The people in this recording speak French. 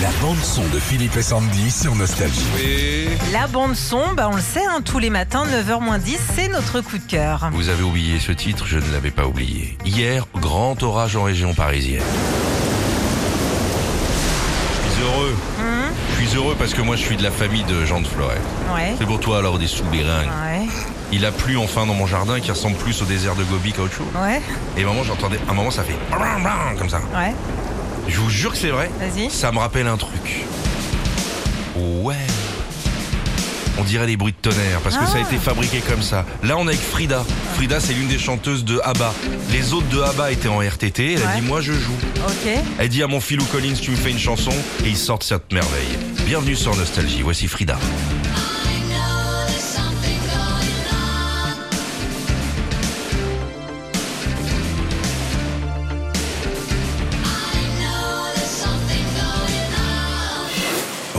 La bande son de Philippe et Sandy sur Nostalgie. La bande son, bah on le sait, hein, tous les matins, 9h10, c'est notre coup de cœur. vous avez oublié ce titre, je ne l'avais pas oublié. Hier, grand orage en région parisienne. Je suis heureux. Je suis heureux parce que moi je suis de la famille de Jean de Floret. Ouais. C'est pour toi alors des soubérins. Ouais. Il a plu enfin dans mon jardin qui ressemble plus au désert de Gobi qu'à autre chose. Ouais. Et moment j'entendais, un moment ça fait comme ça. Ouais. Je vous jure que c'est vrai. Vas-y. Ça me rappelle un truc. Ouais. On dirait des bruits de tonnerre parce que ça a Ah. été fabriqué comme ça. Là, on est avec Frida. Frida, c'est l'une des chanteuses de ABBA. Les autres de ABBA étaient en RTT. Elle a Ouais. dit Moi, je joue. Ok. Elle dit à mon Philou Collins Tu me fais une chanson et ils sortent cette merveille. Bienvenue sur Nostalgie. Voici Frida.